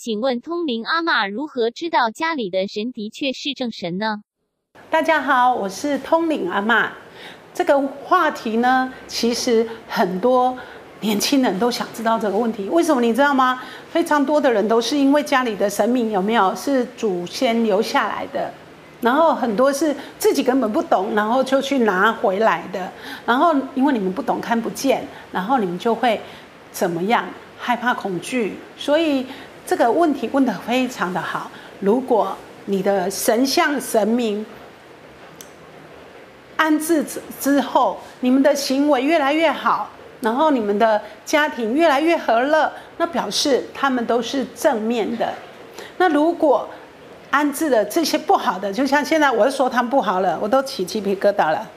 请问通灵阿嬷如何知道家里的神的确是正神呢？大家好，我是通灵阿嬷。这个话题呢，其实很多年轻人都想知道这个问题。为什么你知道吗？非常多的人都是因为家里的神明有没有是祖先留下来的，然后很多是自己根本不懂，然后就去拿回来的。然后因为你们不懂看不见，然后你们就会怎么样害怕恐惧。所以这个问题问得非常的好。如果你的神像神明，安置之之后，你们的行为越来越好，然后你们的家庭越来越和乐，那表示他们都是正面的。那如果安置了这些不好的，就像现在我说他们不好了，我都起鸡皮疙瘩了。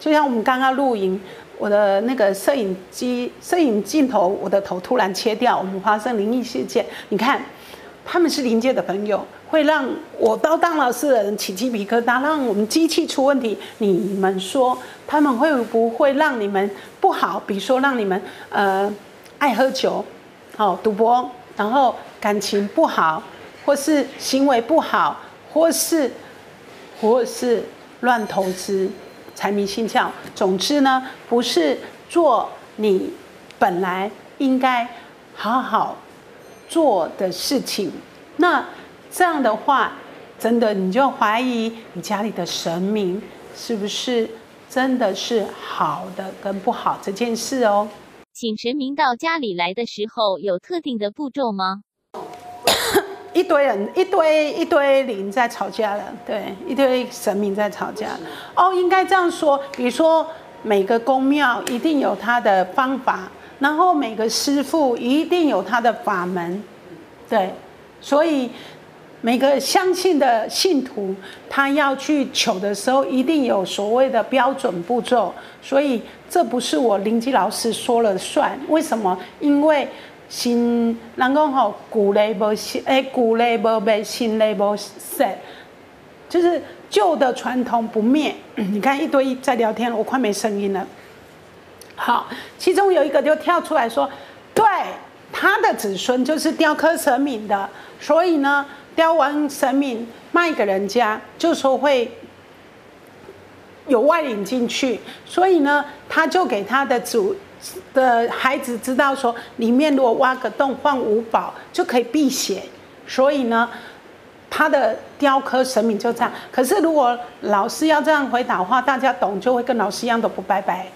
就像我们刚刚露营，我的那个摄影机摄影镜头，我的头突然切掉，我们发生灵异事件。你看，他们是临界的朋友。会让我当当老师的人起鸡皮疙瘩，让我们机器出问题。你们说他们会不会让你们不好？比如说让你们呃爱喝酒，好赌博，然后感情不好，或是行为不好，或是或是乱投资、财迷心窍。总之呢，不是做你本来应该好好做的事情。那。这样的话，真的你就怀疑你家里的神明是不是真的是好的跟不好这件事哦。请神明到家里来的时候，有特定的步骤吗？一堆人，一堆一堆灵在吵架了，对，一堆神明在吵架。哦，应该这样说，比如说每个宫庙一定有他的方法，然后每个师傅一定有他的法门，对，所以。每个相信的信徒，他要去求的时候，一定有所谓的标准步骤。所以这不是我林基老师说了算。为什么？因为新人讲吼，古雷无新，诶，古雷无灭，新雷无死，就是旧的传统不灭。你看一堆在聊天，我快没声音了。好，其中有一个就跳出来说，对，他的子孙就是雕刻神明的，所以呢。雕完神明卖给人家，就说会有外领进去，所以呢，他就给他的主的孩子知道说，里面如果挖个洞放五宝就可以辟邪，所以呢，他的雕刻神明就这样。可是如果老师要这样回答的话，大家懂就会跟老师一样都不拜拜。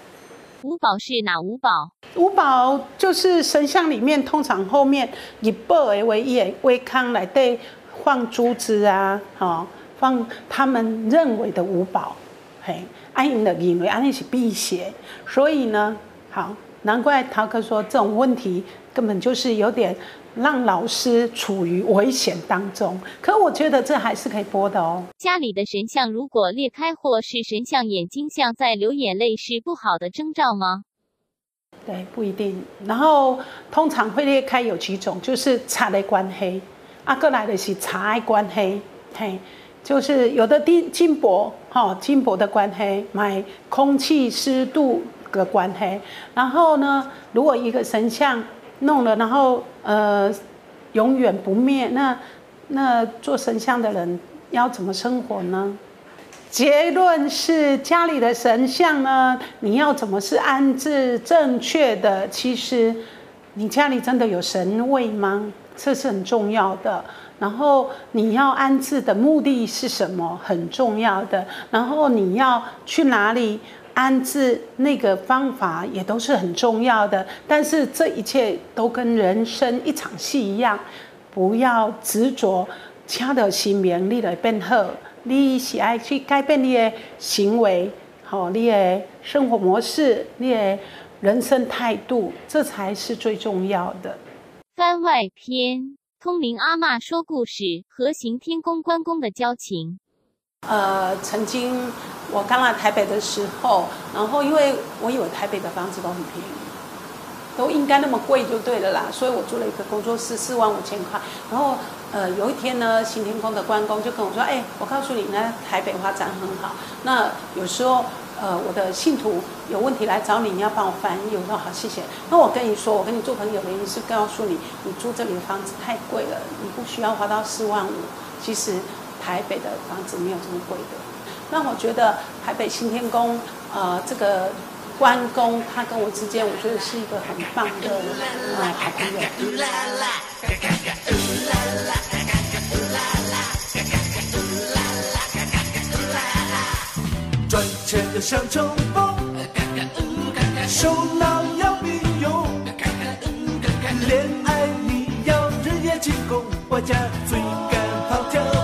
五宝是哪五宝？五宝就是神像里面通常后面以宝为业为康来对。放珠子啊，哦，放他们认为的五宝，嘿，安因的认为安尼是辟邪，所以呢，好，难怪陶哥说这种问题根本就是有点让老师处于危险当中。可我觉得这还是可以播的哦。家里的神像如果裂开或是神像眼睛像在流眼泪，是不好的征兆吗？对，不一定。然后通常会裂开有几种，就是擦的关黑。啊，哥来的是茶的关黑，嘿，就是有的金金箔，哈，金箔的关黑，买空气湿度个关系。然后呢，如果一个神像弄了，然后呃永远不灭，那那做神像的人要怎么生活呢？结论是家里的神像呢，你要怎么是安置正确的？其实你家里真的有神位吗？这是很重要的。然后你要安置的目的是什么？很重要的。然后你要去哪里安置？那个方法也都是很重要的。但是这一切都跟人生一场戏一样，不要执着。掐的心明，你来变好。你喜爱去改变你的行为，好，你的生活模式，你的人生态度，这才是最重要的。番外篇：通灵阿嬷说故事和行天宫关公的交情。呃，曾经我刚来台北的时候，然后因为我以为台北的房子都很便宜，都应该那么贵就对了啦，所以我租了一个工作室，四万五千块。然后呃，有一天呢，行天宫的关公就跟我说：“哎，我告诉你呢，台北发展很好，那有时候。”呃，我的信徒有问题来找你，你要帮我翻译。我说好，谢谢。那我跟你说，我跟你做朋友的原因是告诉你，你租这里的房子太贵了，你不需要花到四万五。其实台北的房子没有这么贵的。那我觉得台北新天宫，呃，这个关公他跟我之间，我觉得是一个很棒的呃好朋友。赚钱要像冲锋，手脑要并用，恋爱你要日夜进攻，我家最敢跑跳。